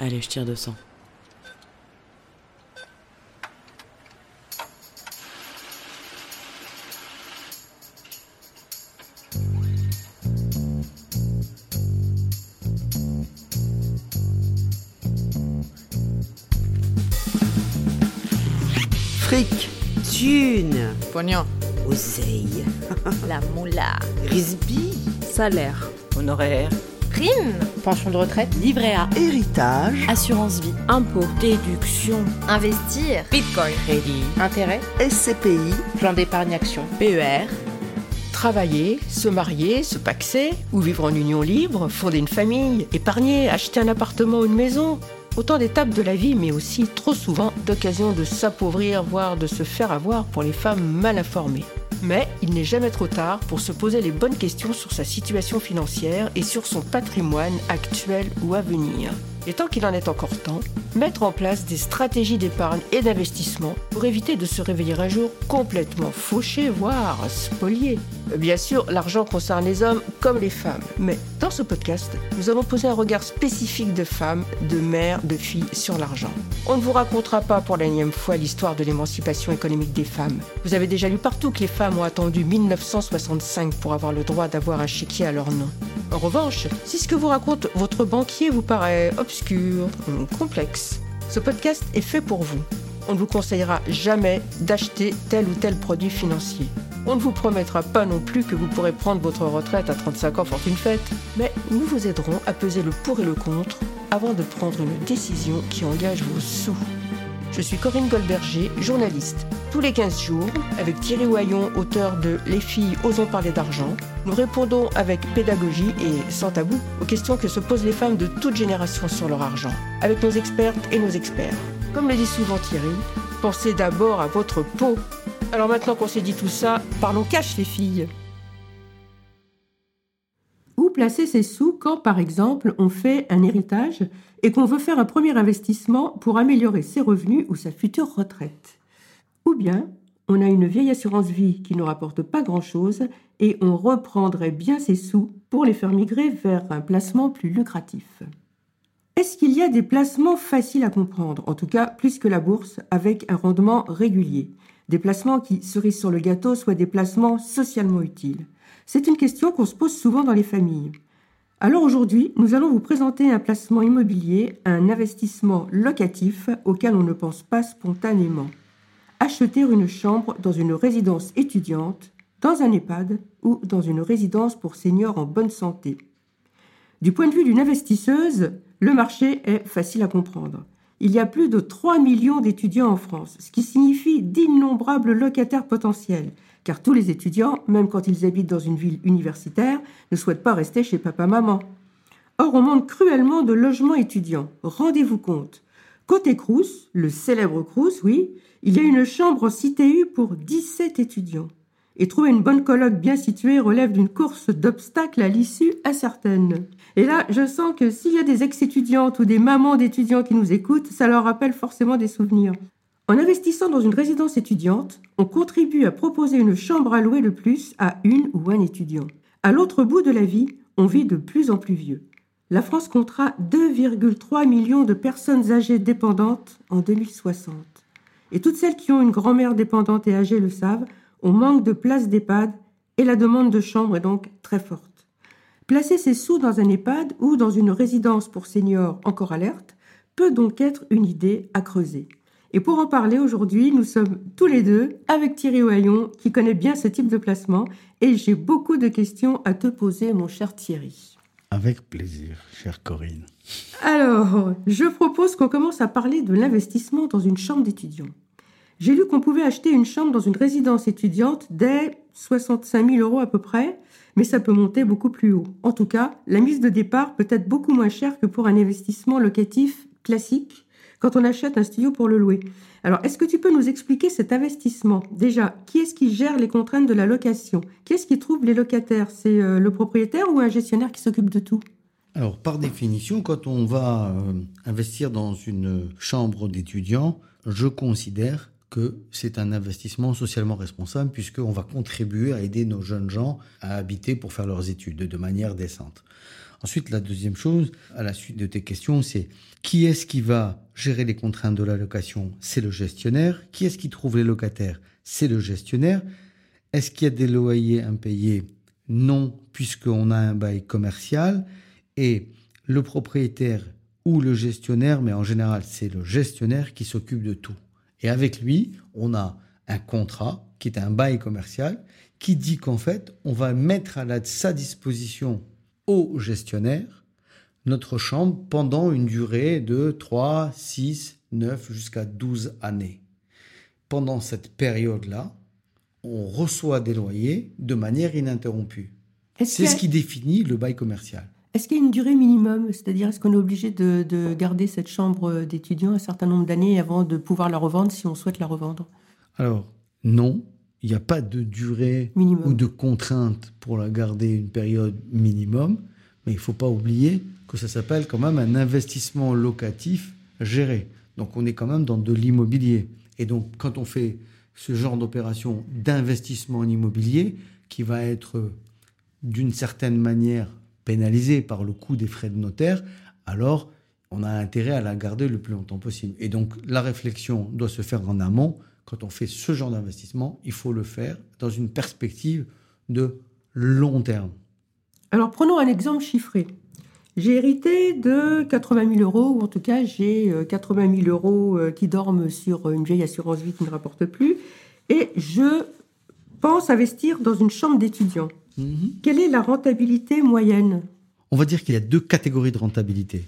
Allez, je tire 200. Fric, thune, Pognon. oseille, La moula. risby, Salaire. Honoraire. Prime. Pension de retraite. Livret A. héritage, Assurance vie. Impôt. Déduction. Investir. Bitcoin. Crédit. Intérêt. SCPI, Plan d'épargne action. PER. Travailler, se marier, se paxer, ou vivre en union libre, fonder une famille, épargner, acheter un appartement ou une maison. Autant d'étapes de la vie, mais aussi trop souvent d'occasions de s'appauvrir, voire de se faire avoir pour les femmes mal informées. Mais il n'est jamais trop tard pour se poser les bonnes questions sur sa situation financière et sur son patrimoine actuel ou à venir. Et tant qu'il en est encore temps, mettre en place des stratégies d'épargne et d'investissement pour éviter de se réveiller un jour complètement fauché, voire spolié. Bien sûr, l'argent concerne les hommes comme les femmes, mais dans ce podcast, nous allons poser un regard spécifique de femmes, de mères, de filles sur l'argent. On ne vous racontera pas pour la énième fois l'histoire de l'émancipation économique des femmes. Vous avez déjà lu partout que les femmes ont attendu 1965 pour avoir le droit d'avoir un chéquier à leur nom. En revanche, si ce que vous raconte votre banquier vous paraît obscur ou complexe, ce podcast est fait pour vous. On ne vous conseillera jamais d'acheter tel ou tel produit financier. On ne vous promettra pas non plus que vous pourrez prendre votre retraite à 35 ans fortune faite, mais nous vous aiderons à peser le pour et le contre avant de prendre une décision qui engage vos sous. Je suis Corinne Goldberger, journaliste. Tous les 15 jours, avec Thierry Oyon, auteur de Les filles osons parler d'argent, nous répondons avec pédagogie et sans tabou aux questions que se posent les femmes de toute génération sur leur argent, avec nos expertes et nos experts. Comme le dit souvent Thierry, pensez d'abord à votre peau. Alors maintenant qu'on s'est dit tout ça, parlons cash les filles. Où placer ses sous quand, par exemple, on fait un héritage et qu'on veut faire un premier investissement pour améliorer ses revenus ou sa future retraite Ou bien, on a une vieille assurance vie qui ne rapporte pas grand-chose et on reprendrait bien ses sous pour les faire migrer vers un placement plus lucratif. Est-ce qu'il y a des placements faciles à comprendre, en tout cas plus que la bourse, avec un rendement régulier? Des placements qui, cerise sur le gâteau, soient des placements socialement utiles? C'est une question qu'on se pose souvent dans les familles. Alors aujourd'hui, nous allons vous présenter un placement immobilier, un investissement locatif auquel on ne pense pas spontanément. Acheter une chambre dans une résidence étudiante, dans un EHPAD ou dans une résidence pour seniors en bonne santé. Du point de vue d'une investisseuse, le marché est facile à comprendre. Il y a plus de 3 millions d'étudiants en France, ce qui signifie d'innombrables locataires potentiels, car tous les étudiants, même quand ils habitent dans une ville universitaire, ne souhaitent pas rester chez papa-maman. Or, on manque cruellement de logements étudiants. Rendez-vous compte. Côté Crous, le célèbre Crous, oui, il y a une chambre en CTU pour 17 étudiants. Et trouver une bonne colloque bien située relève d'une course d'obstacles à l'issue incertaine. Et là, je sens que s'il y a des ex-étudiantes ou des mamans d'étudiants qui nous écoutent, ça leur rappelle forcément des souvenirs. En investissant dans une résidence étudiante, on contribue à proposer une chambre à louer de plus à une ou un étudiant. À l'autre bout de la vie, on vit de plus en plus vieux. La France comptera 2,3 millions de personnes âgées dépendantes en 2060. Et toutes celles qui ont une grand-mère dépendante et âgée le savent, on manque de places d'EHPAD et la demande de chambre est donc très forte. Placer ses sous dans un EHPAD ou dans une résidence pour seniors encore alerte peut donc être une idée à creuser. Et pour en parler aujourd'hui, nous sommes tous les deux avec Thierry Oyon qui connaît bien ce type de placement et j'ai beaucoup de questions à te poser mon cher Thierry. Avec plaisir, chère Corinne. Alors, je propose qu'on commence à parler de l'investissement dans une chambre d'étudiant. J'ai lu qu'on pouvait acheter une chambre dans une résidence étudiante dès 65 000 euros à peu près, mais ça peut monter beaucoup plus haut. En tout cas, la mise de départ peut être beaucoup moins chère que pour un investissement locatif classique quand on achète un studio pour le louer. Alors, est-ce que tu peux nous expliquer cet investissement? Déjà, qui est-ce qui gère les contraintes de la location? Qui est-ce qui trouve les locataires? C'est euh, le propriétaire ou un gestionnaire qui s'occupe de tout? Alors, par définition, quand on va euh, investir dans une chambre d'étudiant, je considère que c'est un investissement socialement responsable puisqu'on va contribuer à aider nos jeunes gens à habiter pour faire leurs études de manière décente. Ensuite, la deuxième chose, à la suite de tes questions, c'est qui est-ce qui va gérer les contraintes de la location C'est le gestionnaire. Qui est-ce qui trouve les locataires? C'est le gestionnaire. Est-ce qu'il y a des loyers impayés? Non, puisqu'on a un bail commercial. Et le propriétaire ou le gestionnaire, mais en général c'est le gestionnaire qui s'occupe de tout. Et avec lui, on a un contrat qui est un bail commercial qui dit qu'en fait, on va mettre à la, sa disposition au gestionnaire notre chambre pendant une durée de 3, 6, 9 jusqu'à 12 années. Pendant cette période-là, on reçoit des loyers de manière ininterrompue. C'est a- ce qui définit le bail commercial. Est-ce qu'il y a une durée minimum? C'est-à-dire, est-ce qu'on est obligé de, de garder cette chambre d'étudiant un certain nombre d'années avant de pouvoir la revendre si on souhaite la revendre? Alors, non, il n'y a pas de durée Minimum. ou de contrainte pour la garder une période minimum, mais il ne faut pas oublier que ça s'appelle quand même un investissement locatif géré. Donc on est quand même dans de l'immobilier. Et donc quand on fait ce genre d'opération d'investissement en immobilier, qui va être d'une certaine manière pénalisé par le coût des frais de notaire, alors on a intérêt à la garder le plus longtemps possible. Et donc la réflexion doit se faire en amont. Quand on fait ce genre d'investissement, il faut le faire dans une perspective de long terme. Alors, prenons un exemple chiffré. J'ai hérité de 80 000 euros, ou en tout cas, j'ai euh, 80 000 euros euh, qui dorment sur une vieille assurance vie qui ne rapporte plus, et je pense investir dans une chambre d'étudiant. Quelle est la rentabilité moyenne? On va dire qu'il y a deux catégories de rentabilité.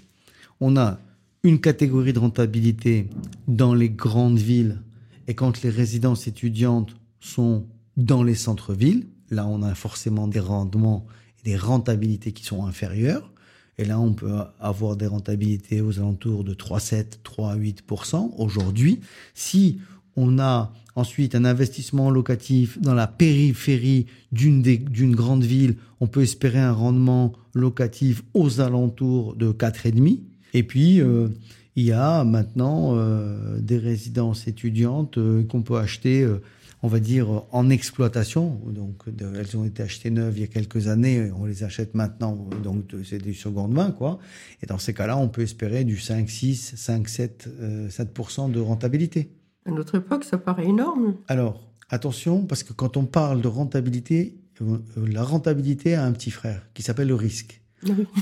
On a une catégorie de rentabilité dans les grandes villes et quand les résidences étudiantes sont dans les centres-villes, là on a forcément des rendements et des rentabilités qui sont inférieures. Et là, on peut avoir des rentabilités aux alentours de 3,7, 3,8% aujourd'hui. Si on a ensuite un investissement locatif dans la périphérie d'une grande ville, on peut espérer un rendement locatif aux alentours de 4,5. Et puis, euh, il y a maintenant euh, des résidences étudiantes euh, qu'on peut acheter, euh, on va dire, en exploitation. Donc, de- elles ont été achetées neuves il y a quelques années, on les achète maintenant, donc c'est du seconde main, quoi. Et dans ces cas-là, on peut espérer du 5, 6, 5, 7, euh, 7% de rentabilité. À notre époque, ça paraît énorme. Alors, attention, parce que quand on parle de rentabilité, la rentabilité a un petit frère qui s'appelle le risque.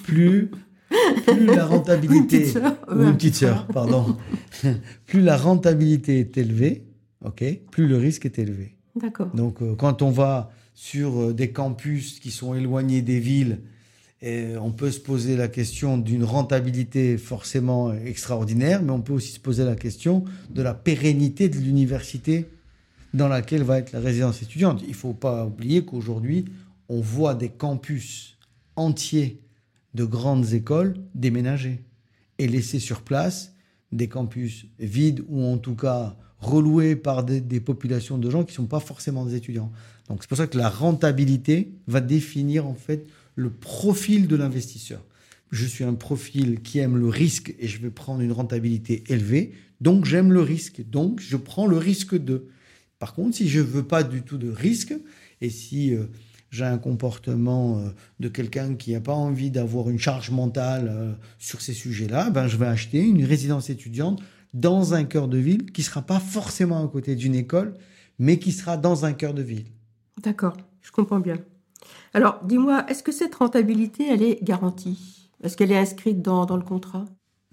Plus, plus la une rentabilité. petite sœur. ou une petite sœur, pardon. plus la rentabilité est élevée, ok, plus le risque est élevé. D'accord. Donc, euh, quand on va sur euh, des campus qui sont éloignés des villes, et on peut se poser la question d'une rentabilité forcément extraordinaire, mais on peut aussi se poser la question de la pérennité de l'université dans laquelle va être la résidence étudiante. Il ne faut pas oublier qu'aujourd'hui, on voit des campus entiers de grandes écoles déménager et laisser sur place des campus vides ou en tout cas reloués par des, populations de gens qui ne sont pas forcément des étudiants. Donc c'est pour ça que la rentabilité va définir en fait le profil de l'investisseur. Je suis un profil qui aime le risque et je vais prendre une rentabilité élevée, donc j'aime le risque, donc je prends le risque de. Par contre, si je veux pas du tout de risque et si euh, j'ai un comportement euh, de quelqu'un qui n'a pas envie d'avoir une charge mentale euh, sur ces sujets-là, ben, je vais acheter une résidence étudiante dans un cœur de ville qui sera pas forcément à côté d'une école, mais qui sera dans un cœur de ville. D'accord, je comprends bien. Alors, dis-moi, est-ce que cette rentabilité, elle est garantie? Est-ce qu'elle est inscrite dans, dans le contrat?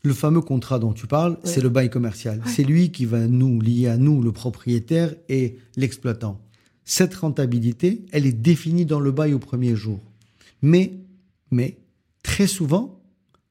Le fameux contrat dont tu parles, Ouais. c'est le bail commercial. C'est lui qui va nous lier à nous, le propriétaire et l'exploitant. Cette rentabilité, elle est définie dans le bail au premier jour. Mais, mais, très souvent,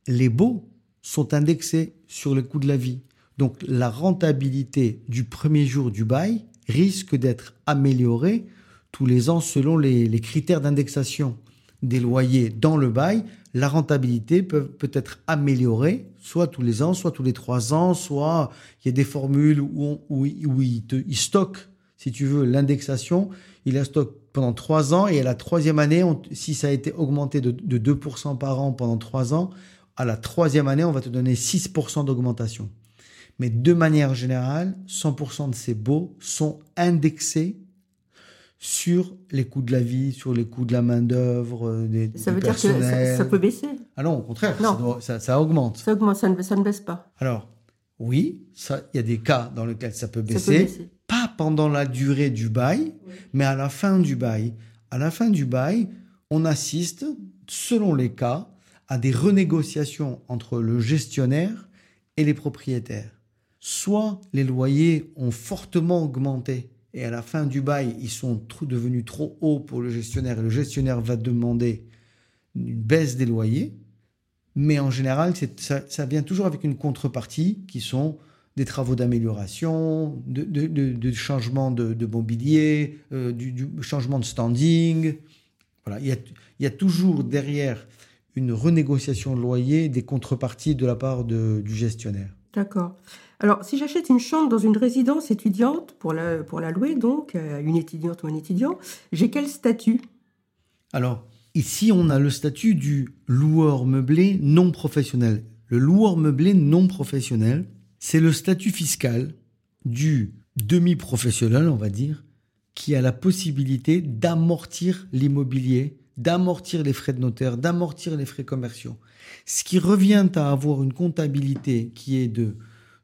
les baux sont indexés sur le coût de la vie. Donc, la rentabilité du premier jour du bail risque d'être améliorée tous les ans selon les, critères d'indexation des loyers dans le bail. La rentabilité peut, peut être améliorée, soit tous les ans, soit tous les trois ans, soit il y a des formules où, on- où, il- où il, te, il stocke, si tu veux, l'indexation. Il la stocke pendant trois ans et à la troisième année, on- si ça a été augmenté de, de 2% par an pendant trois ans, à la troisième année, on va te donner 6% d'augmentation. Mais de manière générale, 100% de ces baux sont indexés sur les coûts de la vie, sur les coûts de la main-d'œuvre, euh, des, Ça veut dire que ça, peut baisser Ah non, au contraire, Non. Ça, doit- ça- ça augmente. Ça augmente, ça ne, ne baisse pas. Alors, oui, il y a des cas dans lesquels ça peut Ça peut baisser. Pendant la durée du bail, mais à la fin du bail. À la fin du bail, on assiste, selon les cas, à des renégociations entre le gestionnaire et les propriétaires. Soit les loyers ont fortement augmenté et à la fin du bail, ils sont devenus trop hauts pour le gestionnaire et le gestionnaire va demander une baisse des loyers. Mais en général, ça vient toujours avec une contrepartie qui sont des travaux d'amélioration, de, de, de- de changement de, mobilier, euh, du, du changement de standing. Voilà, il y a, il y a toujours derrière une renégociation de loyer des contreparties de la part de- du gestionnaire. D'accord. Alors, si j'achète une chambre dans une résidence étudiante, pour la, pour la louer donc, à une étudiante ou un étudiant, j'ai quel statut? Alors, ici, on a le statut du loueur meublé non professionnel. Le loueur meublé non professionnel, c'est le statut fiscal du demi-professionnel, on va dire, qui a la possibilité d'amortir l'immobilier, d'amortir les frais de notaire, d'amortir les frais commerciaux. Ce qui revient à avoir une comptabilité qui est de,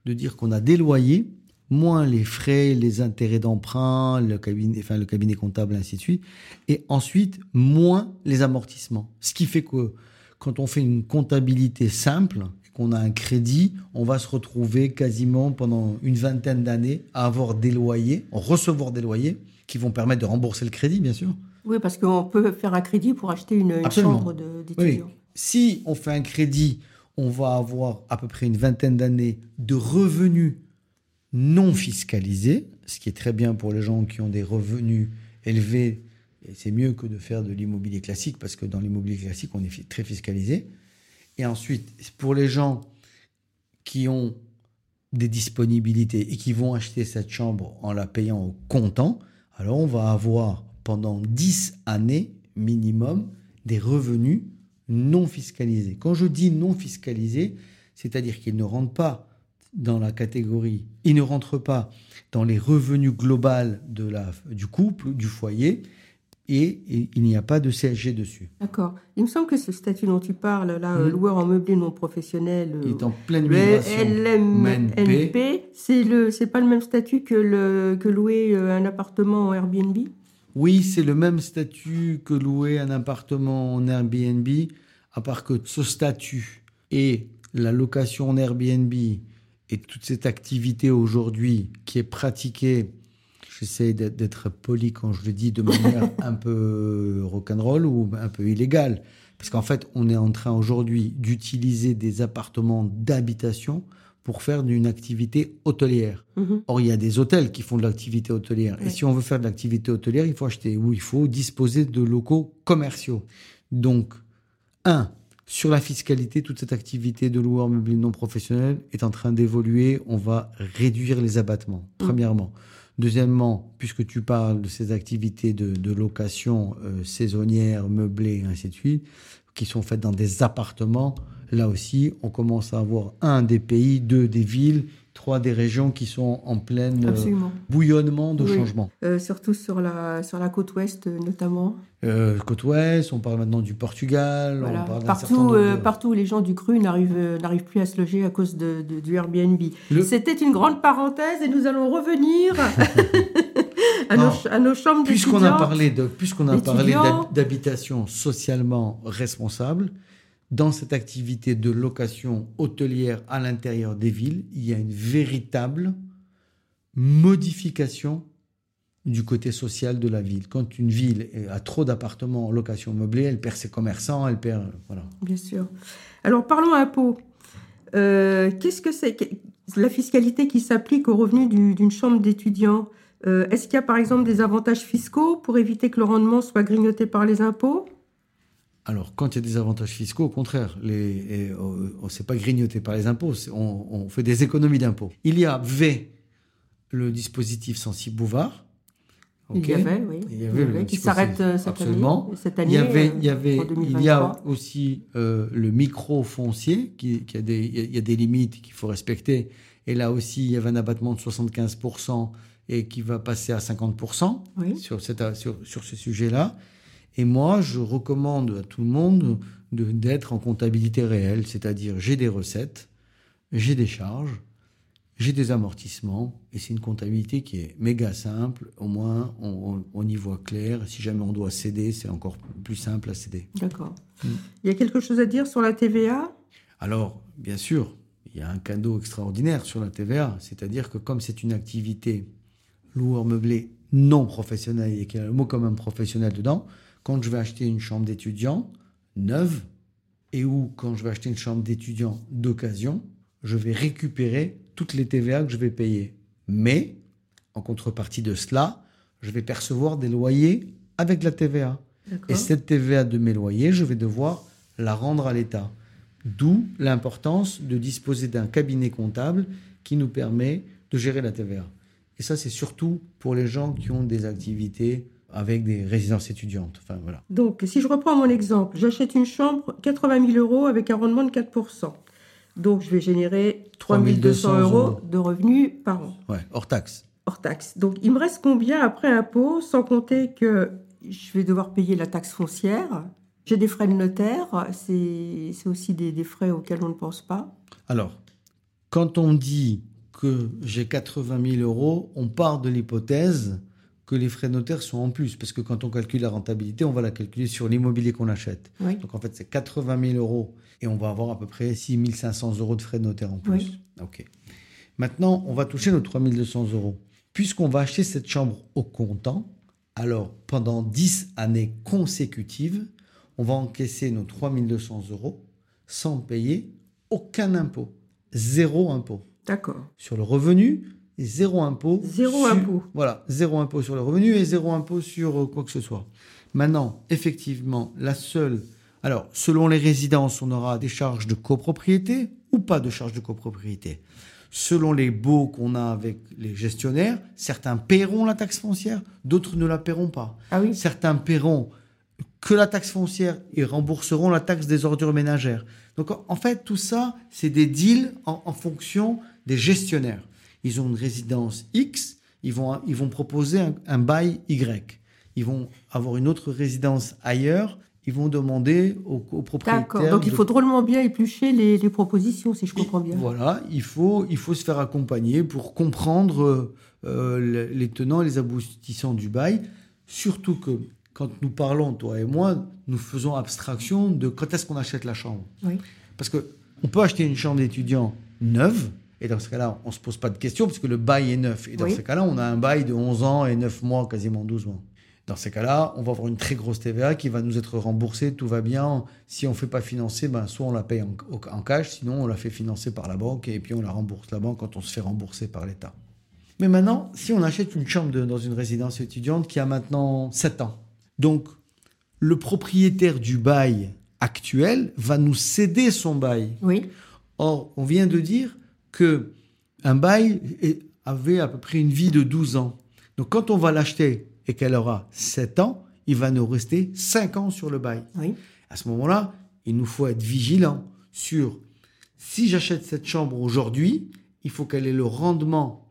de dire qu'on a des loyers, moins les frais, les intérêts d'emprunt, le cabinet, enfin, le cabinet comptable, ainsi de suite, et ensuite moins les amortissements. Ce qui fait que quand on fait une comptabilité simple, qu'on a un crédit, on va se retrouver quasiment pendant une vingtaine d'années à avoir des loyers, recevoir des loyers qui vont permettre de rembourser le crédit, bien sûr. Oui, parce qu'on peut faire un crédit pour acheter une, chambre Oui. d'étudiant. Si on fait un crédit, on va avoir à peu près une vingtaine d'années de revenus non fiscalisés, ce qui est très bien pour les gens qui ont des revenus élevés. Et c'est mieux que de faire de l'immobilier classique parce que dans l'immobilier classique, on est très fiscalisé. Et ensuite, pour les gens qui ont des disponibilités et qui vont acheter cette chambre en la payant au comptant, alors on va avoir pendant 10 années minimum des revenus non fiscalisés. Quand je dis non fiscalisés, c'est-à-dire qu'ils ne rentrent pas dans la catégorie, ils ne rentrent pas dans les revenus globaux du couple, du foyer, et, et il n'y a pas de CSG dessus. D'accord. Il me semble que ce statut dont tu parles, là, euh, Mhm. loueur en meublé non professionnel, Il euh, est en pleine le migration. LMNP, MNP. c'est le, c'est pas le même statut que le que louer euh, un appartement en Airbnb? Oui, c'est le même statut que louer un appartement en Airbnb, à part que ce statut et la location en Airbnb et toute cette activité aujourd'hui qui est pratiquée, j'essaie d'être- poli quand je le dis de manière un peu rock'n'roll ou un peu illégale, parce qu'en fait, on est en train aujourd'hui d'utiliser des appartements d'habitation pour faire d'une activité hôtelière. Mhm. Or, il y a des hôtels qui font de l'activité hôtelière. Et si on veut faire de l'activité hôtelière, il faut acheter ou il faut disposer de locaux commerciaux. Donc, un, sur la fiscalité, toute cette activité de loueur meublé non professionnel est en train d'évoluer. On va réduire les abattements, premièrement. Deuxièmement, puisque tu parles de ces activités de, location euh, saisonnière, meublée, ainsi de suite, qui sont faites dans des appartements, là aussi, on commence à avoir un des pays, deux des villes, trois des régions qui sont en plein euh, bouillonnement de Oui. changement. Euh, surtout sur la sur la côte ouest euh, notamment. Euh, côte ouest, on parle maintenant du Portugal, Voilà. on parle Partout, euh, de- partout où les gens du cru n'arrivent n'arrivent plus à se loger à cause de, de- du Airbnb. Le- C'était une grande parenthèse et nous allons revenir à, nos, à nos chambres Puisqu'on a parlé de, puisqu'on a parlé d'habitation socialement responsable, dans cette activité de location hôtelière à l'intérieur des villes, il y a une véritable modification du côté social de la ville. Quand une ville a trop d'appartements en location meublée, elle perd ses commerçants, elle perd, voilà. Bien sûr. Alors parlons impôts. Euh, Qu'est-ce que c'est la fiscalité qui s'applique aux revenus du- d'une chambre d'étudiant? Euh, Est-ce qu'il y a par exemple des avantages fiscaux pour éviter que le rendement soit grignoté par les impôts? Alors, quand il y a des avantages fiscaux, au contraire, les, et, euh, on ne s'est pas grignoté par les impôts, on, on fait des économies d'impôts. Il y avait le dispositif sensible Bouvard. Il y avait, oui. Il y avait le qui dispositif- s'arrête euh, cette absolument. année. Cette Il année y avait, euh, il y avait, en il y a 2023. aussi euh, le micro-foncier, qui, qui a des, il y a- il y a des limites qu'il faut respecter. Et là aussi, il y avait un abattement de 75% et qui va passer à 50% Oui. sur, cette, sur, sur ce sujet-là. Et moi, je recommande à tout le monde de- d'être en comptabilité réelle, c'est-à-dire j'ai des recettes, j'ai des charges, j'ai des amortissements, et c'est une comptabilité qui est méga simple. Au moins, on, on- on y voit clair. Si jamais on doit céder, c'est encore plus simple à céder. D'accord. Mm. Il y a quelque chose à dire sur la TVA Alors, bien sûr, il y a un cadeau extraordinaire sur la TVA, c'est-à-dire que comme c'est une activité loueur meublé non professionnelle et qu'il y a le mot comme un professionnel dedans, quand je vais acheter une chambre d'étudiant neuve et ou quand je vais acheter une chambre d'étudiant d'occasion, je vais récupérer toutes les TVA que je vais payer. Mais, en contrepartie de cela, je vais percevoir des loyers avec la TVA. Et cette TVA de mes loyers, je vais devoir la rendre à l'État. D'où l'importance de disposer d'un cabinet comptable qui nous permet de gérer la TVA. Et ça, c'est surtout pour les gens qui ont des activités avec des résidences étudiantes. Enfin, voilà. Donc, si je reprends mon exemple, j'achète une chambre 80 000 euros avec un rendement de 4% Donc, je vais générer 3 200 euros de revenus par an, Ouais, hors taxe. hors taxe. Donc, il me reste combien après impôt, sans compter que je vais devoir payer la taxe foncière? J'ai des frais de notaire, c'est c'est aussi des, des frais auxquels on ne pense pas. Alors, quand on dit que j'ai 80 000 euros, on part de l'hypothèse que les frais notaires sont en plus. Parce que quand on calcule la rentabilité, on va la calculer sur l'immobilier qu'on achète. Oui. Donc en fait, c'est 80 000 euros et on va avoir à peu près 6 500 euros de frais de notaire en plus. Oui. Ok. Maintenant, on va toucher nos 3 200 euros. Puisqu'on va acheter cette chambre au comptant, alors pendant 10 années consécutives, on va encaisser nos 3 200 euros sans payer aucun impôt. Zéro impôt D'accord. sur le revenu et zéro impôt. Zéro sur- impôt. Voilà, zéro impôt sur le revenu et zéro impôt sur euh, quoi que ce soit. Maintenant, effectivement, la seule. Alors, selon les résidences, on aura des charges de copropriété ou pas de charges de copropriété. Selon les baux qu'on a avec les gestionnaires, certains paieront la taxe foncière, d'autres ne la paieront pas. Ah oui Certains paieront que la taxe foncière et rembourseront la taxe des ordures ménagères. Donc en- en fait, tout ça, c'est des deals en, en fonction des gestionnaires. Ils ont une résidence X, ils vont, ils vont proposer un, un bail Y. Ils vont avoir une autre résidence ailleurs, ils vont demander aux, aux propriétaires. D'accord. Donc, il de- faut drôlement bien éplucher les, les propositions, si je comprends bien. voilà, il faut, il faut se faire accompagner pour comprendre euh, le- les tenants et les aboutissants du bail. Surtout que quand nous parlons, toi et moi, nous faisons abstraction de quand est-ce qu'on achète la chambre. Oui. Parce que on peut acheter une chambre d'étudiant neuve, et dans ce cas-là, on ne se pose pas de questions, parce que le bail est neuf. Et dans Oui. ce cas-là, on a un bail de 11 ans et 9 mois, quasiment 12 mois. Dans ces cas-là, on va avoir une très grosse TVA qui va nous être remboursée, tout va bien. Si on ne fait pas financer, ben, soit on la paye en, cash, sinon on la fait financer par la banque et puis on la rembourse la banque quand on se fait rembourser par l'État. Mais maintenant, si on achète une chambre de- dans une résidence étudiante qui a maintenant 7 ans, donc le propriétaire du bail actuel va nous céder son bail. Oui. Or, on vient de dire que un bail avait à peu près une vie de 12 ans. Donc, quand on va l'acheter et qu'elle aura 7 ans, il va nous rester 5 ans sur le bail. Oui. À ce moment-là, il nous faut être vigilant sur si j'achète cette chambre aujourd'hui, il faut qu'elle ait le rendement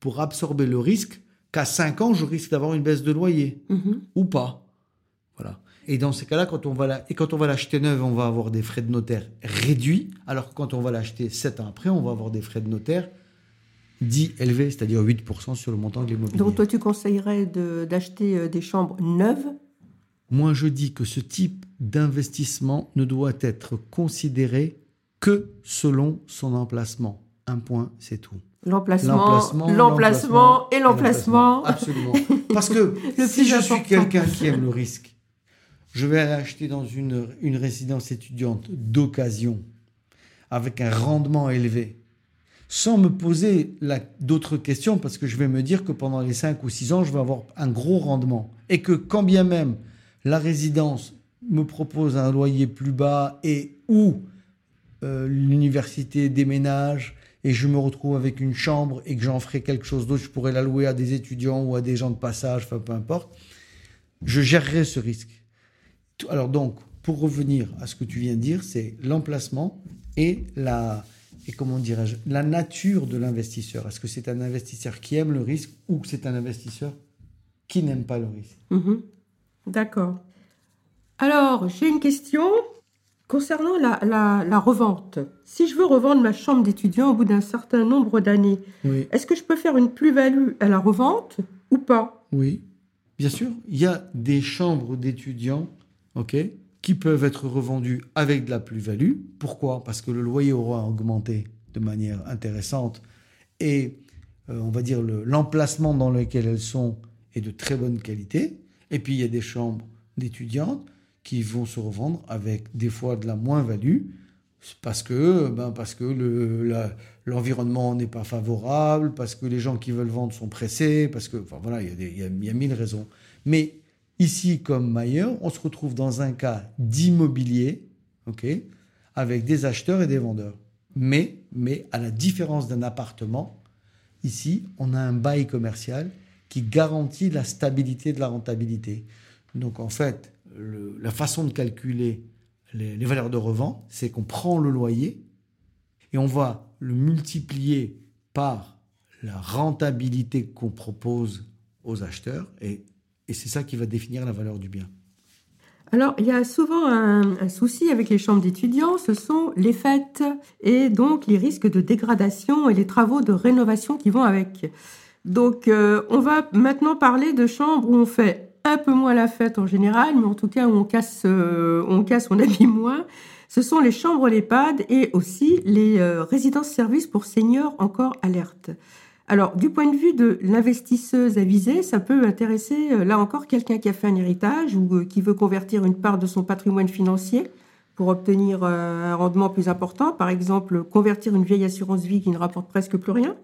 pour absorber le risque qu'à 5 ans, je risque d'avoir une baisse de loyer Mhm. ou pas. Et dans ces cas-là, quand on va la- et quand on va l'acheter neuve, on va avoir des frais de notaire réduits, alors que quand on va l'acheter 7 ans après, on va avoir des frais de notaire dits élevés, c'est-à-dire 8% sur le montant de l'immobilier. Donc, toi, tu conseillerais d'acheter euh, des chambres neuves? Moi, je dis que ce type d'investissement ne doit être considéré que selon son emplacement. Un point, c'est tout. L'emplacement, l'emplacement et l'emplacement. Absolument. Parce que Le si je suis quelqu'un qui aime le risque, je vais acheter dans une, une résidence étudiante d'occasion avec un rendement élevé, sans me poser d'autres questions, parce que je vais me dire que pendant les 5 ou 6 ans, je vais avoir un gros rendement. Et que quand bien même la résidence me propose un loyer plus bas et ou euh, l'université déménage et je me retrouve avec une chambre et que j'en ferai quelque chose d'autre, je pourrais la louer à des étudiants ou à des gens de passage, enfin peu importe, je gérerai ce risque. Alors donc, pour revenir à ce que tu viens de dire, c'est l'emplacement et la et comment dirais-je la nature de l'investisseur. Est-ce que c'est un investisseur qui aime le risque ou que c'est un investisseur qui n'aime pas le risque? Mhm. D'accord. Alors, j'ai une question concernant la, la- la revente. Si je veux revendre ma chambre d'étudiant au bout d'un certain nombre d'années, Oui. est-ce que je peux faire une plus-value à la revente ou pas? Oui, bien sûr. Il y a des chambres d'étudiants, ok, qui peuvent être revendues avec de la plus-value. Pourquoi? Parce que le loyer aura augmenté de manière intéressante et euh, on va dire le- l'emplacement dans lequel elles sont est de très bonne qualité. Et puis il y a des chambres d'étudiantes qui vont se revendre avec des fois de la moins-value parce que, ben parce que l'environnement n'est pas favorable, parce que les gens qui veulent vendre sont pressés, parce que, enfin voilà, il y, il y a mille raisons. Mais ici, comme ailleurs, on se retrouve dans un cas d'immobilier, avec des acheteurs et des vendeurs. Mais, mais à la différence d'un appartement, ici, on a un bail commercial qui garantit la stabilité de la rentabilité. Donc en fait, la façon de calculer les, les valeurs de revente, c'est qu'on prend le loyer et on va le multiplier par la rentabilité qu'on propose aux acheteurs et, et c'est ça qui va définir la valeur du bien. Alors, il y a souvent un, souci avec les chambres d'étudiants, ce sont les fêtes et donc les risques de dégradation et les travaux de rénovation qui vont avec. Donc, euh, on va maintenant parler de chambres où on fait un peu moins la fête en général, mais en tout cas où on casse, euh, on casse, on habille moins. Ce sont les chambres l'EHPAD et aussi les euh, résidences-services pour seniors encore alertes. Alors, du point de vue de l'investisseuse avisée, ça peut intéresser, euh, là encore, quelqu'un qui a fait un héritage ou euh, qui veut convertir une part de son patrimoine financier pour obtenir euh, un rendement plus important. Par exemple, convertir une vieille assurance vie qui ne rapporte presque plus rien.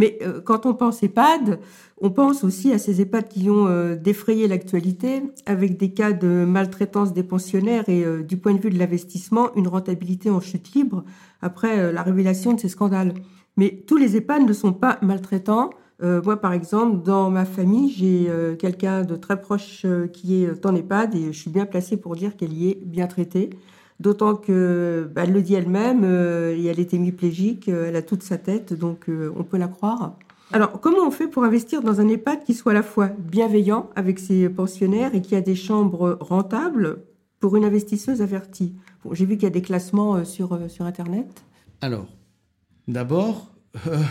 Mais quand on pense EHPAD, on pense aussi à ces EHPAD qui ont défrayé l'actualité avec des cas de maltraitance des pensionnaires et du point de vue de l'investissement, une rentabilité en chute libre après la révélation de ces scandales. Mais tous les EHPAD ne sont pas maltraitants. Euh, moi, par exemple, dans ma famille, j'ai euh, quelqu'un de très proche euh, qui est en EHPAD et je suis bien placée pour dire qu'elle y est bien traitée. D'autant que, bah, le dit elle-même, et elle est hémiplégique, elle a toute sa tête, donc on peut la croire. Alors, comment on fait pour investir dans un EHPAD qui soit à la fois bienveillant avec ses pensionnaires et qui a des chambres rentables pour une investisseuse avertie? J'ai vu qu'il y a des classements sur, sur Internet. Alors, d'abord, euh,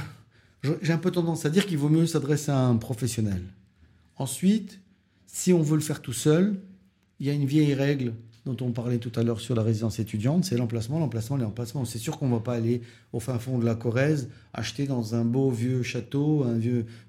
j'ai un peu tendance à dire qu'il vaut mieux s'adresser à un professionnel. Ensuite, si on veut le faire tout seul, il y a une vieille règle dont on parlait tout à l'heure sur la résidence étudiante, c'est l'emplacement, l'emplacement, l'emplacement. C'est sûr qu'on ne va pas aller au fin fond de la Corrèze acheter dans un beau vieux château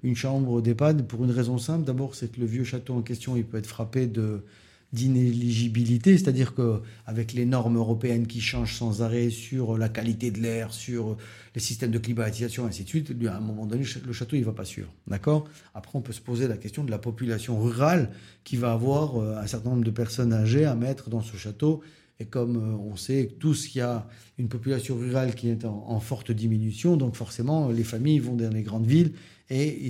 une chambre d'EHPAD pour une raison simple. D'abord, c'est que le vieux château en question, il peut être frappé de d'inéligibilité, c'est-à-dire que avec les normes européennes qui changent sans arrêt sur la qualité de l'air, sur les systèmes de climatisation, ainsi de suite, à un moment donné, le château, il va pas sûr. D'accord? Après, on peut se poser la question de la population rurale qui va avoir euh, un certain nombre de personnes âgées à mettre dans ce château. Et comme euh, on sait tous qu'il y a une population rurale qui est en forte diminution, donc forcément, les familles vont dans les grandes villes et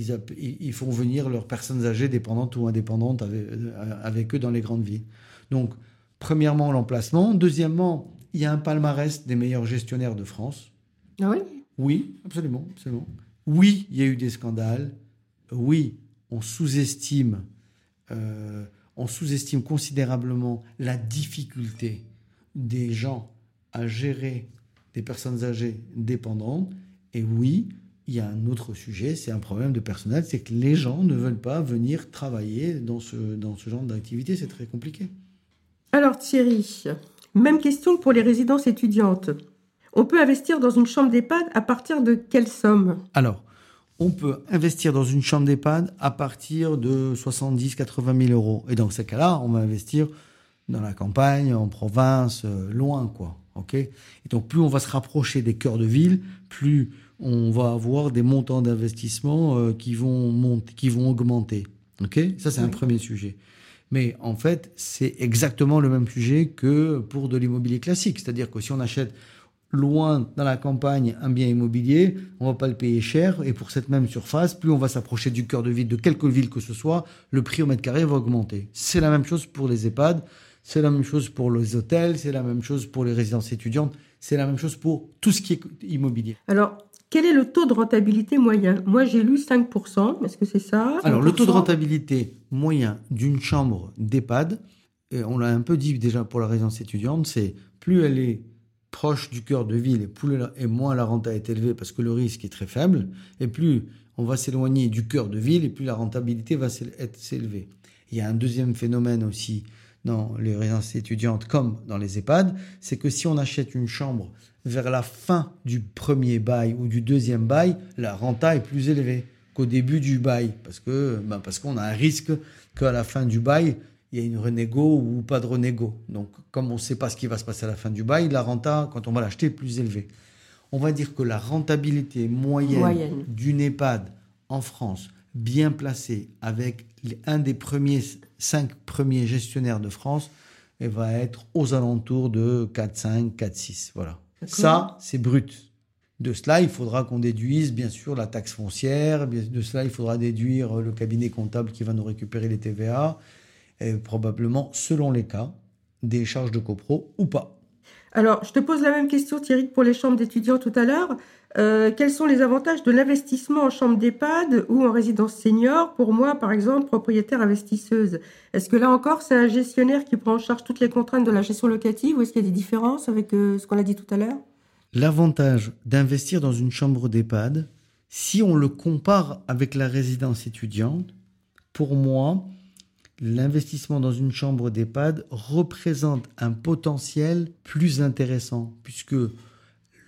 ils, font venir leurs personnes âgées dépendantes ou indépendantes avec, euh, avec eux dans les grandes villes. Donc, premièrement, l'emplacement. Deuxièmement, il y a un palmarès des meilleurs gestionnaires de France. Ah oui Oui, absolument, absolument. Oui, il y a eu des scandales. Oui, on sous-estime, euh, on sous-estime considérablement la difficulté des gens à gérer des personnes âgées dépendantes. Et oui, il y a un autre sujet, c'est un problème de personnel, c'est que les gens ne veulent pas venir travailler dans ce, dans ce genre d'activité, c'est très compliqué. Alors Thierry, même question que pour les résidences étudiantes. On peut investir dans une chambre d'EHPAD à partir de quelle somme? Alors, on peut investir dans une chambre d'EHPAD à partir de 70 80 000 euros. Et dans ces cas-là, on va investir dans la campagne, en province, euh, loin, quoi. Ok? Et donc, plus on va se rapprocher des cœurs de ville, plus on va avoir des montants d'investissement euh, qui vont monter, qui vont augmenter. Ok? Ça, c'est un premier sujet. Mais en fait, c'est exactement le même sujet que pour de l'immobilier classique. C'est-à-dire que si on achète loin dans la campagne un bien immobilier, on va pas le payer cher et pour cette même surface, plus on va s'approcher du cœur de ville de quelque ville que ce soit, le prix au mètre carré va augmenter. C'est la même chose pour les EHPAD, c'est la même chose pour les hôtels, c'est la même chose pour les résidences étudiantes, c'est la même chose pour tout ce qui est immobilier. Alors, quel est le taux de rentabilité moyen? Moi, j'ai lu 5%. Est-ce que c'est ça? Alors, le taux de 5%? rentabilité moyen d'une chambre d'EHPAD, et on l'a un peu dit déjà pour la résidence étudiante, c'est plus elle est proche du cœur de ville et, plus la- et moins la renta est élevée parce que le risque est très faible, et plus on va s'éloigner du cœur de ville et plus la rentabilité va s'élever. Il y a un deuxième phénomène aussi dans les résidences étudiantes comme dans les EHPAD, c'est que si on achète une chambre vers la fin du premier bail ou du deuxième bail, la renta est plus élevée qu'au début du bail parce que ben, parce qu'on a un risque qu'à la fin du bail il y ait une renégo ou pas de renégo. Donc comme on ne sait pas ce qui va se passer à la fin du bail, la renta quand on va l'acheter est plus élevée. On va dire que la rentabilité moyenne, Moyenne. d'une EHPAD en France bien placée avec un des premiers cinq premiers gestionnaires de France elle va être aux alentours de 4,5, 4,6. Voilà. Ça, c'est brut. De cela, il faudra qu'on déduise, bien sûr, la taxe foncière. De cela, il faudra déduire le cabinet comptable qui va nous récupérer les TVA. Et probablement, selon les cas, des charges de copro ou pas. Alors, je te pose la même question, Thierry, que pour les chambres d'étudiants tout à l'heure. Euh, quels sont les avantages de l'investissement en chambre d'EHPAD ou en résidence senior? Pour moi, par exemple, propriétaire investisseuse. Est-ce que là encore, c'est un gestionnaire qui prend en charge toutes les contraintes de la gestion locative ou est-ce qu'il y a des différences avec euh, ce qu'on a dit tout à l'heure? L'avantage d'investir dans une chambre d'EHPAD, si on le compare avec la résidence étudiante, pour moi, l'investissement dans une chambre d'EHPAD représente un potentiel plus intéressant, puisque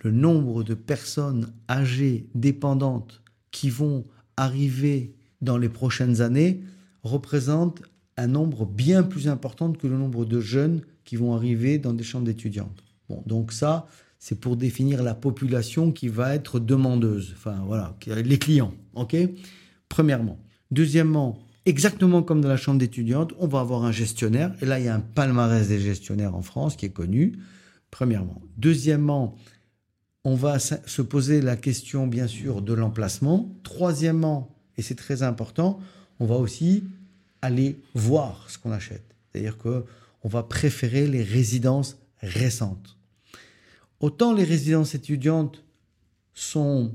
le nombre de personnes âgées dépendantes qui vont arriver dans les prochaines années représente un nombre bien plus important que le nombre de jeunes qui vont arriver dans des chambres d'étudiantes. Bon, donc ça, c'est pour définir la population qui va être demandeuse. Enfin, voilà, les clients. OK? Premièrement. Deuxièmement, exactement comme dans la chambre d'étudiante, on va avoir un gestionnaire. Et là, il y a un palmarès des gestionnaires en France qui est connu. Premièrement. Deuxièmement, on va se poser la question, bien sûr, de l'emplacement. Troisièmement, et c'est très important, on va aussi aller voir ce qu'on achète. C'est-à-dire que on va préférer les résidences récentes. Autant les résidences étudiantes sont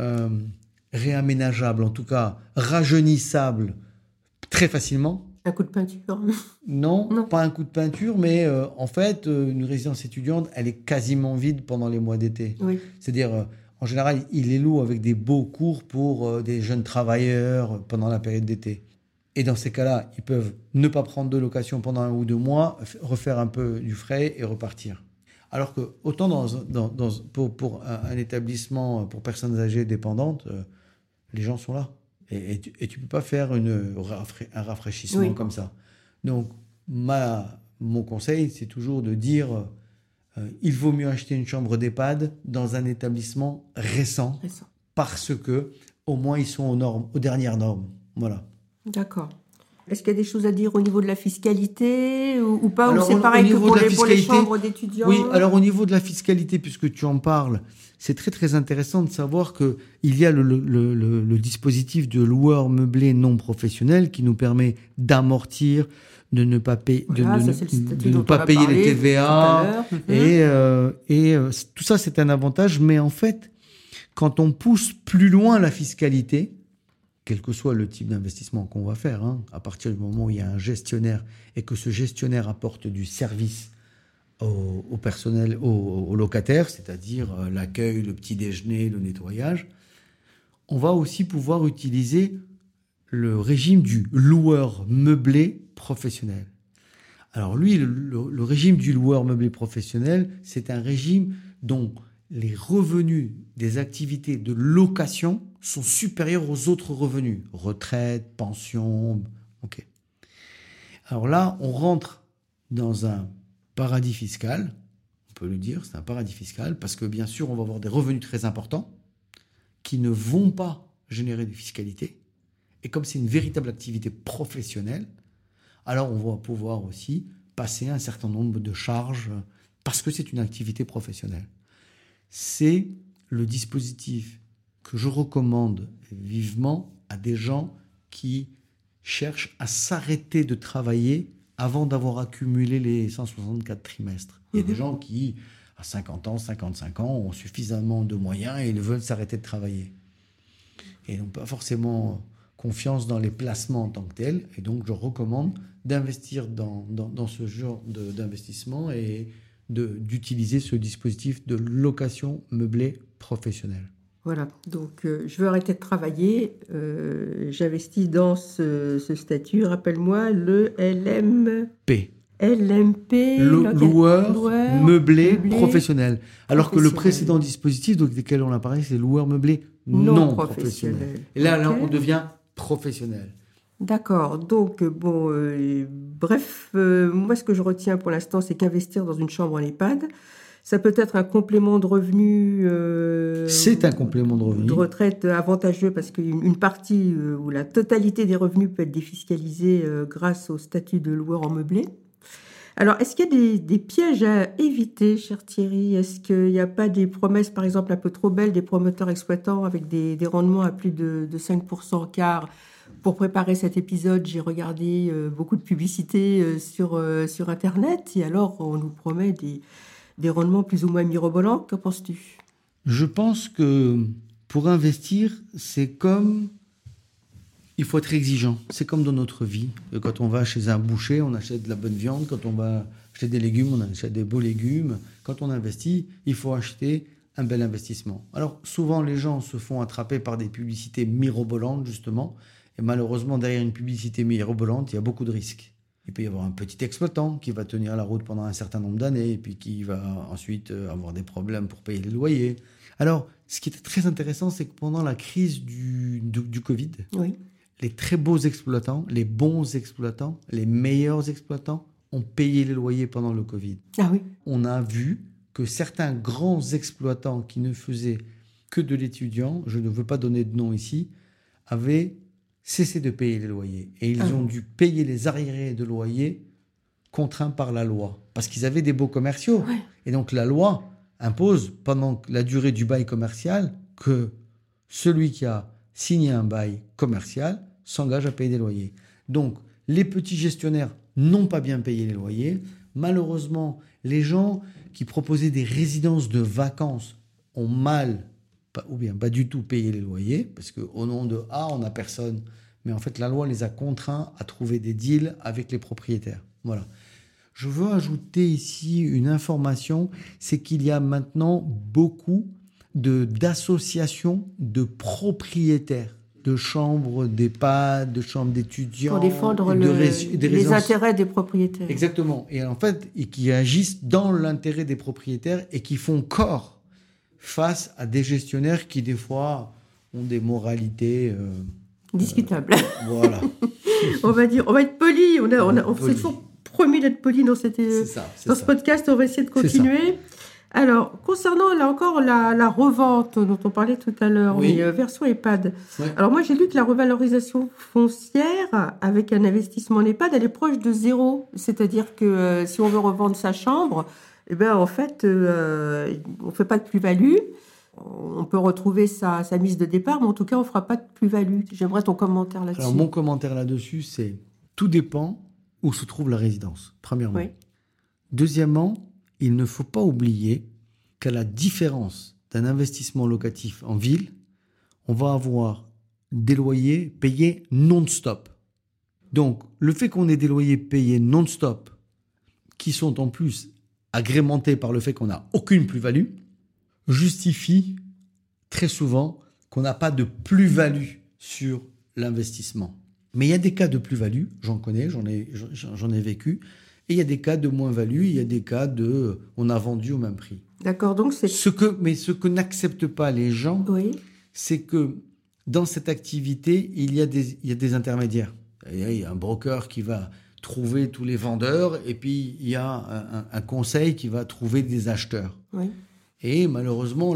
euh, réaménageables, en tout cas rajeunissables très facilement. Un coup de peinture Non, Non. pas un coup de peinture, mais euh, en fait, euh, une résidence étudiante, elle est quasiment vide pendant les mois d'été. Oui. C'est-à-dire, euh, en général, il les loue avec des beaux cours pour euh, des jeunes travailleurs pendant la période d'été. Et dans ces cas-là, ils peuvent ne pas prendre de location pendant un ou deux mois, refaire un peu du frais et repartir. Alors que, autant dans, dans- dans- pour, pour un, un établissement pour personnes âgées dépendantes, les gens sont là. Et, et tu ne peux pas faire une, un rafraîchissement Oui. comme ça. Donc, ma, mon conseil, c'est toujours de dire euh, il vaut mieux acheter une chambre d'EHPAD dans un établissement récent Récent. parce que au moins ils sont aux normes, aux dernières normes. Voilà. D'accord. Est-ce qu'il y a des choses à dire au niveau de la fiscalité ou, ou pas Alors, Ou c'est pareil que pour de la les, pour les fiscalité- chambres d'étudiants Oui, alors au niveau de la fiscalité, puisque tu en parles, c'est très très intéressant de savoir que il y a le, le- le- le- le dispositif de loueur meublé non professionnel qui nous permet d'amortir, de ne pas payer, de, Voilà, de ne- de pas payer parlé les TVA. Mhm. Et, euh, et euh, tout ça, c'est un avantage, mais en fait, quand on pousse plus loin la fiscalité, quel que soit le type d'investissement qu'on va faire, hein, à partir du moment où il y a un gestionnaire et que ce gestionnaire apporte du service au, au personnel, au, au locataire, c'est-à-dire euh, l'accueil, le petit déjeuner, le nettoyage, on va aussi pouvoir utiliser le régime du loueur meublé professionnel. Alors lui, le régime du loueur meublé professionnel, c'est un régime dont les revenus des activités de location sont supérieurs aux autres revenus. Retraite, pension, ok. Alors là, on rentre dans un paradis fiscal, on peut le dire, c'est un paradis fiscal, parce que bien sûr, on va avoir des revenus très importants qui ne vont pas générer de fiscalité. Et comme c'est une véritable activité professionnelle, alors on va pouvoir aussi passer un certain nombre de charges parce que c'est une activité professionnelle. C'est le dispositif que je recommande vivement à des gens qui cherchent à s'arrêter de travailler avant d'avoir accumulé les 164 trimestres. Il y a des gens qui, à 50 ans, 55 ans, ont suffisamment de moyens et ils veulent s'arrêter de travailler. Et n'ont pas forcément confiance dans les placements en tant que tels. Et donc, je recommande d'investir dans, dans, dans ce genre d'investissement et d'utiliser ce dispositif de location meublée professionnelle. Voilà, donc euh, je veux arrêter de travailler. euh, J'investis dans ce, ce statut. Rappelle-moi le. LMP. Lo- local- loueur, loueur meublé, meublé professionnel. Alors que le précédent dispositif, donc duquel on a parlé, c'est loueur meublé non, non, professionnel. professionnel. Et là, on devient professionnel. D'accord. Donc, euh, bon, euh, bref, euh, moi, ce que je retiens pour l'instant, c'est qu'investir dans une chambre en EHPAD, ça peut être un complément de revenu. euh, C'est un complément de revenu. de retraite avantageux parce qu'une une partie euh, ou la totalité des revenus peut être défiscalisée euh, grâce au statut de loueur en meublé. Alors, est-ce qu'il y a des, des pièges à éviter, cher Thierry? Est-ce qu'il n'y a pas des promesses, par exemple, un peu trop belles des promoteurs exploitants avec des, des rendements à plus de, de 5% car pour préparer cet épisode, j'ai regardé euh, beaucoup de publicités euh, sur, euh, sur Internet et alors on nous promet des, des rendements plus ou moins mirobolants. Qu'en penses-tu? Je pense que pour investir, c'est comme. Il faut être exigeant. C'est comme dans notre vie. Quand on va chez un boucher, on achète de la bonne viande. Quand on va acheter des légumes, on achète des beaux légumes. Quand on investit, il faut acheter un bel investissement. Alors, souvent, les gens se font attraper par des publicités mirobolantes, justement. Et malheureusement, derrière une publicité mirobolante, il y a beaucoup de risques. Il peut y avoir un petit exploitant qui va tenir la route pendant un certain nombre d'années et puis qui va ensuite euh, avoir des problèmes pour payer les loyers. Alors, ce qui était très intéressant, c'est que pendant la crise du, du, du Covid, Oui. les très beaux exploitants, les bons exploitants, les meilleurs exploitants ont payé les loyers pendant le Covid. Ah oui. On a vu que certains grands exploitants qui ne faisaient que de l'étudiant, je ne veux pas donner de nom ici, avaient cessé de payer les loyers. Et ils Ah. ont dû payer les arriérés de loyers contraints par la loi. Parce qu'ils avaient des baux commerciaux. Ouais. Et donc la loi impose, pendant la durée du bail commercial, que celui qui a signé un bail commercial s'engage à payer des loyers. Donc les petits gestionnaires n'ont pas bien payé les loyers. Malheureusement, les gens qui proposaient des résidences de vacances ont mal, pas- ou bien pas du tout payé les loyers, parce qu'au nom de Ah, on n'a personne. Mais en fait, la loi les a contraints à trouver des deals avec les propriétaires. Voilà. Je veux ajouter ici une information, c'est qu'il y a maintenant beaucoup de d'associations de propriétaires de chambres d'EHPAD, de chambres d'étudiants, Pour défendre de le- rési- des les intérêts des propriétaires. Exactement. Et en fait, et qui agissent dans l'intérêt des propriétaires et qui font corps face à des gestionnaires qui, des fois, ont des moralités. euh, Discutable. voilà. on va dire, on va être poli. On, a, on, a- on s'est toujours promis d'être poli dans, cette, ça. c'est dans ce podcast. On va essayer de continuer. Alors, concernant là encore la, la revente dont on parlait tout à l'heure, Oui. euh, version EHPAD. Alors moi, j'ai lu que la revalorisation foncière avec un investissement en EHPAD, elle est proche de zéro. C'est-à-dire que euh, si on veut revendre sa chambre, eh ben, en fait, euh, on ne fait pas de plus-value. On peut retrouver sa, sa mise de départ, mais en tout cas, on ne fera pas de plus-value. J'aimerais ton commentaire là-dessus. Alors, mon commentaire là-dessus, c'est tout dépend où se trouve la résidence, premièrement. Oui. Deuxièmement, il ne faut pas oublier qu'à la différence d'un investissement locatif en ville, on va avoir des loyers payés non-stop. Donc, le fait qu'on ait des loyers payés non-stop, qui sont en plus agrémentés par le fait qu'on n'a aucune plus-value, justifie très souvent qu'on n'a pas de plus-value sur l'investissement. Mais il y a des cas de plus-value, j'en connais, j'en ai, j'en ai vécu, et il y a des cas de moins-value, il y a des cas de on a vendu au même prix. D'accord, donc c'est... Ce que, mais ce que n'acceptent pas les gens, Oui, c'est que dans cette activité, il y a des, il y a des intermédiaires. Il y a un broker qui va trouver tous les vendeurs, et puis il y a un, conseil qui va trouver des acheteurs. oui. Et malheureusement,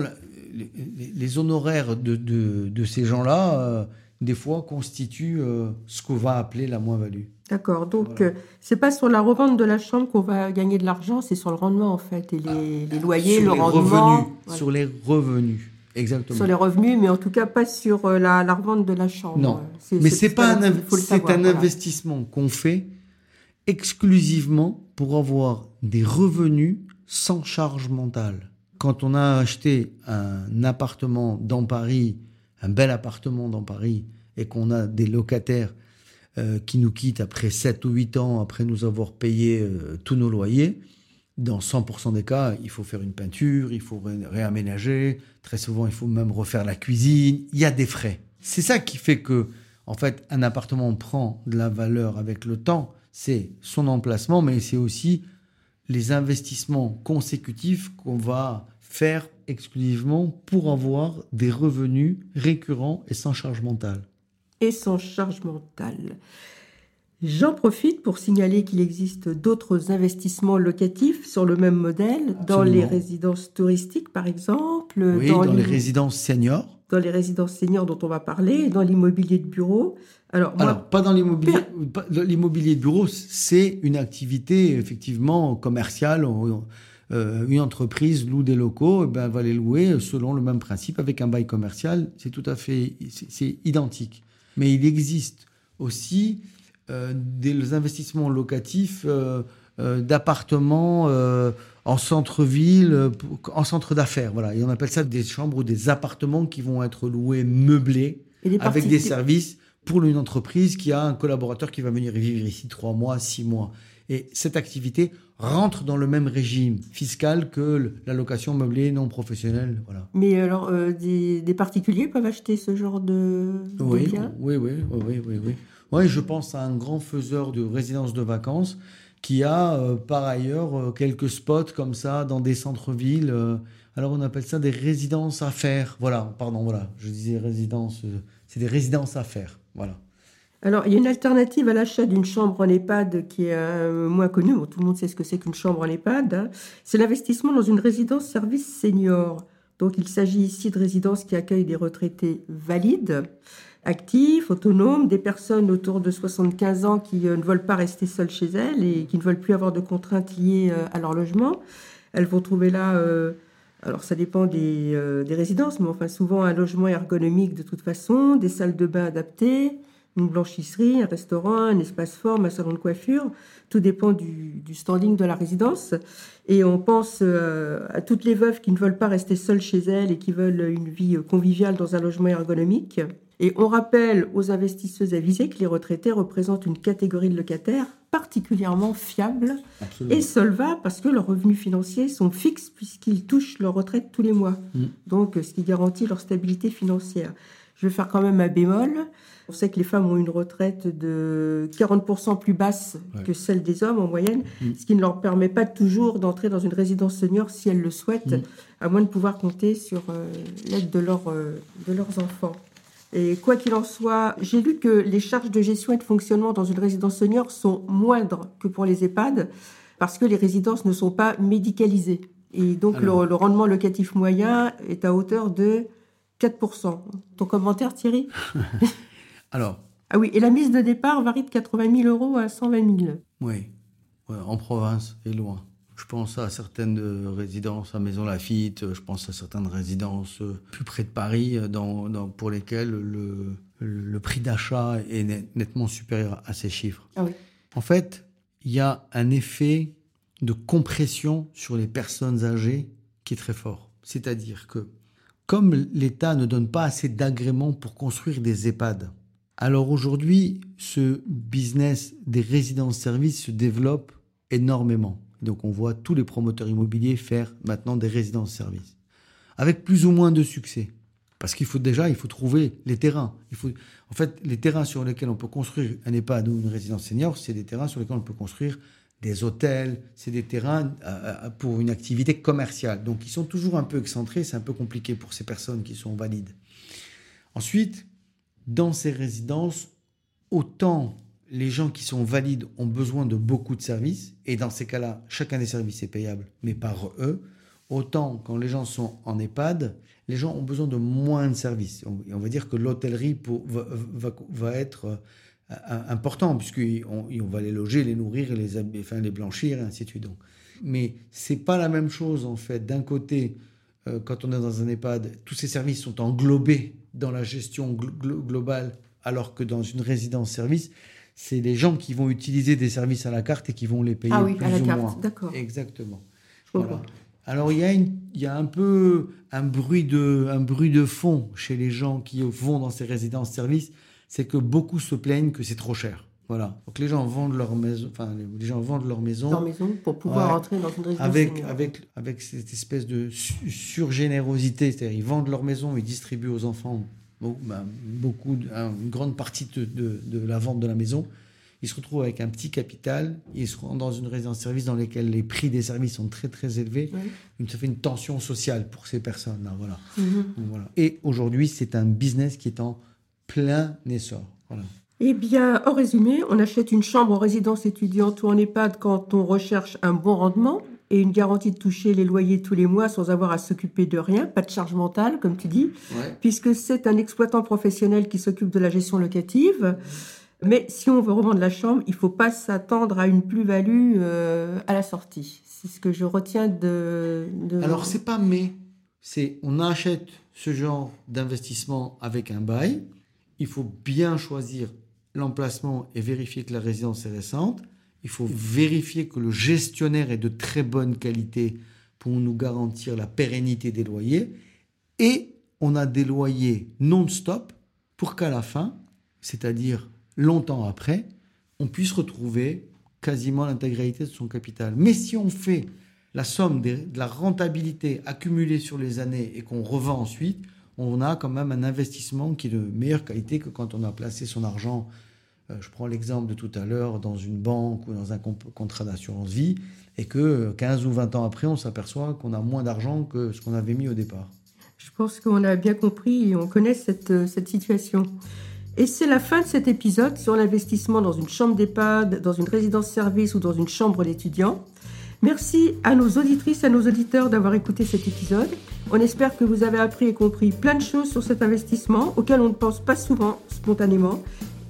les, honoraires de, de- de ces gens-là, euh, des fois, constituent euh, ce qu'on va appeler la moins-value. D'accord, donc Voilà. euh, c'est pas sur la revente de la chambre qu'on va gagner de l'argent, c'est sur le rendement en fait, et les, les loyers, sur le les rendement, revenus. voilà. Sur les revenus. Exactement. Sur les revenus, mais en tout cas pas sur euh, la, la revente de la chambre. Non. Mais c'est pas un, c'est un voilà. investissement qu'on fait exclusivement pour avoir des revenus sans charge mentale. Quand on a acheté un appartement dans Paris, un bel appartement dans Paris, et qu'on a des locataires euh, qui nous quittent après 7 ou 8 ans, après nous avoir payé euh, tous nos loyers, dans 100% des cas, il faut faire une peinture, il faut ré- réaménager. Très souvent, il faut même refaire la cuisine. Il y a des frais. C'est ça qui fait que, en fait, un appartement prend de la valeur avec le temps. C'est son emplacement, mais c'est aussi les investissements consécutifs qu'on va faire exclusivement pour avoir des revenus récurrents et sans charge mentale. et sans charge mentale. J'en profite pour signaler qu'il existe d'autres investissements locatifs sur le même modèle, dans les résidences touristiques par exemple, Oui, dans, les résidences seniors. Dans les résidences seniors dont on va parler, et dans l'immobilier de bureau. Alors, moi, Alors, pas dans l'immobilier. de bureau, c'est une activité effectivement commerciale. Euh, une entreprise loue des locaux, eh ben, elle va les louer selon le même principe avec un bail commercial. C'est tout à fait, c'est identique. Mais il existe aussi euh, des investissements locatifs euh, d'appartements euh, en centre-ville, euh, en centre d'affaires. Voilà, et on appelle ça des chambres ou des appartements qui vont être loués meublés avec des services pour une entreprise qui a un collaborateur qui va venir vivre ici trois mois, six mois. Et cette activité rentre dans le même régime fiscal que la location meublée non professionnelle. Voilà. Mais alors, euh, des, des particuliers peuvent acheter ce genre de, de Oui, biens? oui, oui, oui, oui, oui, oui. Oui, je pense à un grand faiseur de résidences de vacances qui a euh, par ailleurs euh, quelques spots comme ça dans des centres-villes. euh, alors on appelle ça des résidences à faire. Voilà, pardon, voilà. Je disais résidences, c'est des résidences à faire. Voilà. Alors, il y a une alternative à l'achat d'une chambre en EHPAD qui est moins connue. Tout le monde sait ce que c'est qu'une chambre en EHPAD. hein. C'est l'investissement dans une résidence service senior. Donc, il s'agit ici de résidences qui accueillent des retraités valides, actifs, autonomes, des personnes autour de 75 ans qui euh, ne veulent pas rester seules chez elles et qui ne veulent plus avoir de contraintes liées euh, à leur logement. Elles vont trouver là, euh, alors ça dépend des, euh, des résidences, mais enfin souvent un logement ergonomique de toute façon, des salles de bain adaptées, une blanchisserie, un restaurant, un espace forme, un salon de coiffure. Tout dépend du, du standing de la résidence. Et on pense euh, à toutes les veuves qui ne veulent pas rester seules chez elles et qui veulent une vie conviviale dans un logement ergonomique. Et on rappelle aux investisseuses avisées que les retraités représentent une catégorie de locataires particulièrement fiable Absolument. et solvables parce que leurs revenus financiers sont fixes puisqu'ils touchent leur retraite tous les mois. Mm. Donc, ce qui garantit leur stabilité financière. Je vais faire quand même un bémol. On sait que les femmes ont une retraite de 40% plus basse Ouais. que celle des hommes en moyenne, Mm. ce qui ne leur permet pas toujours d'entrer dans une résidence senior si elles le souhaitent, Mm. à moins de pouvoir compter sur euh, l'aide de, leur, euh, de leurs enfants. Et quoi qu'il en soit, j'ai lu que les charges de gestion et de fonctionnement dans une résidence senior sont moindres que pour les EHPAD parce que les résidences ne sont pas médicalisées. Et donc Alors. le, le rendement locatif moyen est à hauteur de 4%. Ton commentaire, Thierry? Alors, Ah oui, et la mise de départ varie de 80 000 euros à 120 000. oui, Ouais, en province et loin. Je pense à certaines euh, résidences à Maison Lafitte, je pense à certaines résidences euh, plus près de Paris, euh, dans, dans- pour lesquelles le, le prix d'achat est net- nettement supérieur à ces chiffres. Ah oui. En fait, il y a un effet de compression sur les personnes âgées qui est très fort. C'est-à-dire que comme l'État ne donne pas assez d'agréments pour construire des EHPAD, alors aujourd'hui, ce business des résidences-services se développe énormément. Donc on voit tous les promoteurs immobiliers faire maintenant des résidences-services, avec plus ou moins de succès. Parce qu'il faut déjà, il faut trouver les terrains. Il faut, en fait, les terrains sur lesquels on peut construire un EHPAD ou une résidence senior, c'est des terrains sur lesquels on peut construire des hôtels, c'est des terrains euh, euh, pour une activité commerciale. Donc ils sont toujours un peu excentrés, c'est un peu compliqué pour ces personnes qui sont valides. Ensuite, dans ces résidences, autant les gens qui sont valides ont besoin de beaucoup de services, et dans ces cas-là, chacun des services est payable, mais par eux, autant quand les gens sont en EHPAD, les gens ont besoin de moins de services. On, va dire que l'hôtellerie va, être euh, important, puisqu'on on va les loger, les nourrir, les, enfin, les blanchir, et ainsi de suite. Donc. Mais c'est pas la même chose, en fait. D'un côté, euh, quand on est dans un EHPAD, tous ces services sont englobés dans la gestion glo- glo- globale, alors que dans une résidence-service, c'est les gens qui vont utiliser des services à la carte et qui vont les payer Ah oui, plus à la ou carte, moins. d'accord. Exactement. Voilà. Alors il y, a une- il y a un peu un bruit, de, un bruit de fond chez les gens qui vont dans ces résidences-services, c'est que beaucoup se plaignent que c'est trop cher. Voilà. Donc les gens vendent leur maison, enfin les- gens vendent leur maison Leur maison pour pouvoir Ouais. entrer dans une résidence avec, senior. avec, avec cette espèce de su- surgénérosité. C'est-à-dire, ils vendent leur maison, ils distribuent aux enfants beaucoup, de- un- une grande partie de, de- de la vente de la maison. Ils se retrouvent avec un petit capital, ils se rendent dans une résidence-service dans laquelle les prix des services sont très très élevés. Donc, Ça fait une tension sociale pour ces personnes-là. Voilà. Mhm. Donc, voilà. Et aujourd'hui, c'est un business qui est en plein essor. Voilà. Eh bien, en résumé, on achète une chambre en résidence étudiante ou en EHPAD quand on recherche un bon rendement et une garantie de toucher les loyers tous les mois sans avoir à s'occuper de rien, pas de charge mentale, comme tu dis, puisque c'est un exploitant professionnel qui s'occupe de la gestion locative. Mais si on veut revendre la chambre, il ne faut pas s'attendre à une plus-value euh, à la sortie. C'est ce que je retiens de... de... Alors, c'est pas mais, c'est on achète ce genre d'investissement avec un bail. Il faut bien choisir l'emplacement et vérifier que la résidence est récente. Il faut vérifier que le gestionnaire est de très bonne qualité pour nous garantir la pérennité des loyers. Et on a des loyers non-stop pour qu'à la fin, c'est-à-dire longtemps après, on puisse retrouver quasiment l'intégralité de son capital. Mais si on fait la somme de la rentabilité accumulée sur les années et qu'on revend ensuite, on a quand même un investissement qui est de meilleure qualité que quand on a placé son argent, je prends l'exemple de tout à l'heure, dans une banque ou dans un contrat d'assurance vie, et que euh, 15 ou 20 ans après, on s'aperçoit qu'on a moins d'argent que ce qu'on avait mis au départ. Je pense qu'on a bien compris et on connaît cette, euh, situation. Et c'est la fin de cet épisode sur l'investissement dans une chambre d'EHPAD, dans une résidence-service ou dans une chambre d'étudiant. Merci à nos auditrices à nos auditeurs d'avoir écouté cet épisode. On espère que vous avez appris et compris plein de choses sur cet investissement auquel on ne pense pas souvent spontanément.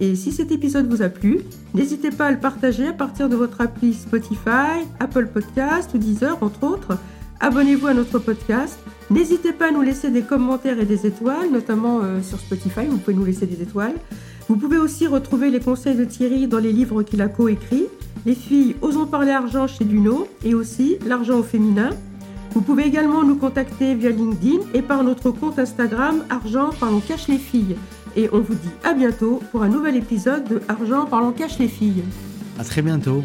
Et si cet épisode vous a plu, n'hésitez pas à le partager à partir de votre appli Spotify, Apple Podcast ou Deezer, entre autres. Abonnez-vous à notre podcast. N'hésitez pas à nous laisser des commentaires et des étoiles, notamment euh, sur Spotify, vous pouvez nous laisser des étoiles. Vous pouvez aussi retrouver les conseils de Thierry dans les livres qu'il a coécrits, Les filles osons parler argent chez Duno et aussi L'argent au féminin. Vous pouvez également nous contacter via LinkedIn et par notre compte Instagram Argent Parlons Cache les filles. Et on vous dit à bientôt pour un nouvel épisode de Argent Parlons Cache les filles. À très bientôt.